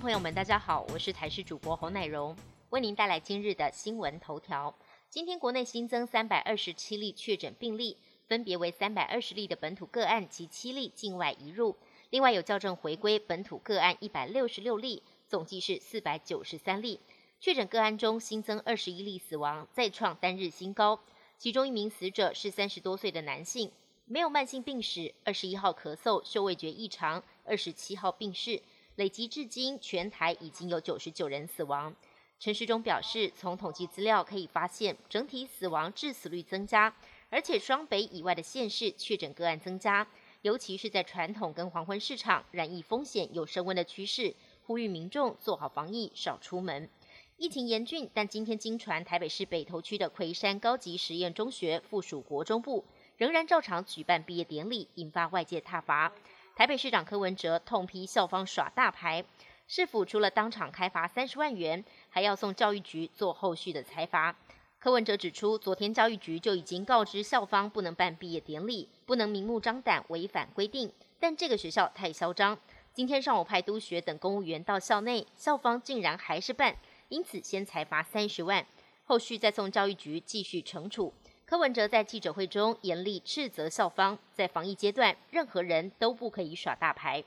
朋友们，大家好，我是台视主播侯乃荣，为您带来今日的新闻头条。今天国内新增三百二十七例确诊病例，分别为三百二十例的本土个案及七例境外移入，另外有校正回归本土个案一百六十六例，总计是四百九十三例。确诊个案中新增二十一例死亡，再创单日新高。其中一名死者是三十多岁的男性，没有慢性病史，二十一号咳嗽，嗅味觉异常，二十七号病逝。累积至今，全台已经有九十九人死亡。陈时中表示，从统计资料可以发现，整体死亡致死率增加，而且双北以外的县市确诊个案增加，尤其是在传统跟黄昏市场，染疫风险有升温的趋势，呼吁民众做好防疫，少出门。疫情严峻，但今天经传台北市北投区的奎山高级实验中学附属国中部仍然照常举办毕业典礼，引发外界挞伐。台北市长柯文哲痛批校方耍大牌，市府除了当场开罚三十万元，还要送教育局做后续的裁罚。柯文哲指出，昨天教育局就已经告知校方不能办毕业典礼，不能明目张胆违反规定，但这个学校太嚣张。今天上午派督学等公务员到校内，校方竟然还是办，因此先裁罚三十万，后续再送教育局继续惩处。柯文哲在记者会中严厉斥责校方，在防疫阶段，任何人都不可以耍大牌。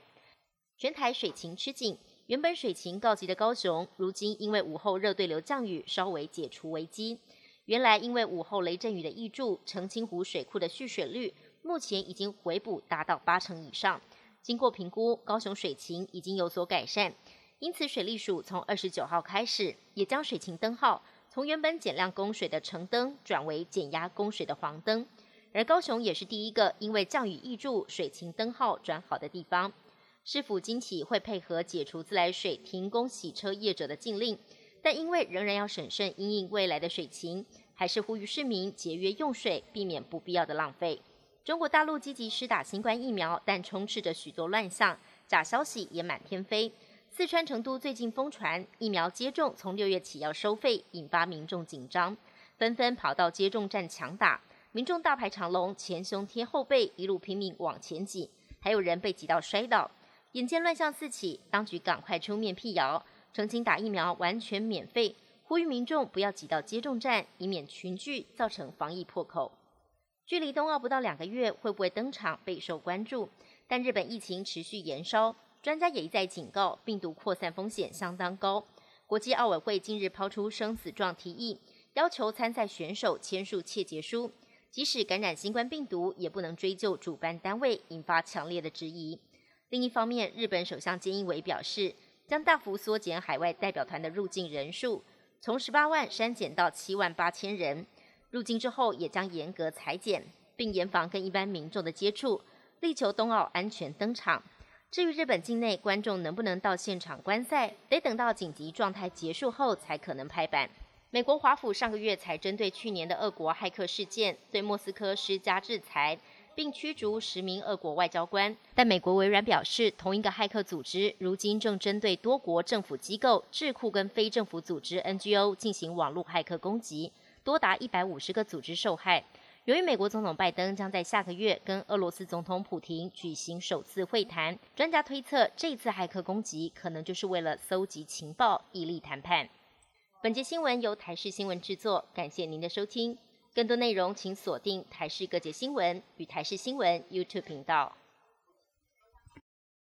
全台水情吃紧，原本水情告急的高雄，如今因为午后热对流降雨，稍微解除危机。原来因为午后雷阵雨的挹注，澄清湖水库的蓄水率目前已经回补达到八成以上。经过评估，高雄水情已经有所改善，因此水利署从二十九号开始，也将水情灯号。从原本减量供水的橙灯转为减压供水的黄灯，而高雄也是第一个因为降雨易注水情灯号转好的地方。市府今起会配合解除自来水停工洗车业者的禁令，但因为仍然要审慎因应未来的水情，还是呼吁市民节约用水，避免不必要的浪费。中国大陆积极施打新冠疫苗，但充斥着许多乱象，假消息也满天飞。四川成都最近疯传疫苗接种从六月起要收费，引发民众紧张，纷纷跑到接种站抢打。民众大排长龙，前胸贴后背，一路拼命往前挤，还有人被挤到摔倒。眼见乱象四起，当局赶快出面辟谣，澄清打疫苗完全免费，呼吁民众不要挤到接种站，以免群聚造成防疫破口。距离冬奥不到两个月，会不会登场备受关注。但日本疫情持续延烧。专家也一再警告，病毒扩散风险相当高。国际奥委会近日抛出生死状提议，要求参赛选手签署切结书，即使感染新冠病毒，也不能追究主办单位，引发强烈的质疑。另一方面，日本首相菅义伟表示，将大幅缩减海外代表团的入境人数，从十八万删减到七万八千人。入境之后，也将严格裁剪，并严防跟一般民众的接触，力求冬奥安全登场。至于日本境内观众能不能到现场观赛，得等到紧急状态结束后才可能拍板。美国华府上个月才针对去年的俄国骇客事件，对莫斯科施加制裁，并驱逐十名俄国外交官。但美国微软表示，同一个骇客组织如今正针对多国政府机构、智库跟非政府组织 NGO 进行网络骇客攻击，多达一百五十个组织受害。由于美国总统拜登将在下个月跟俄罗斯总统普京举行首次会谈，专家推测这次骇客攻击可能就是为了搜集情报，以利谈判。本节新闻由台视新闻制作，感谢您的收听。更多内容请锁定台视各节新闻与台视新闻 YouTube 频道。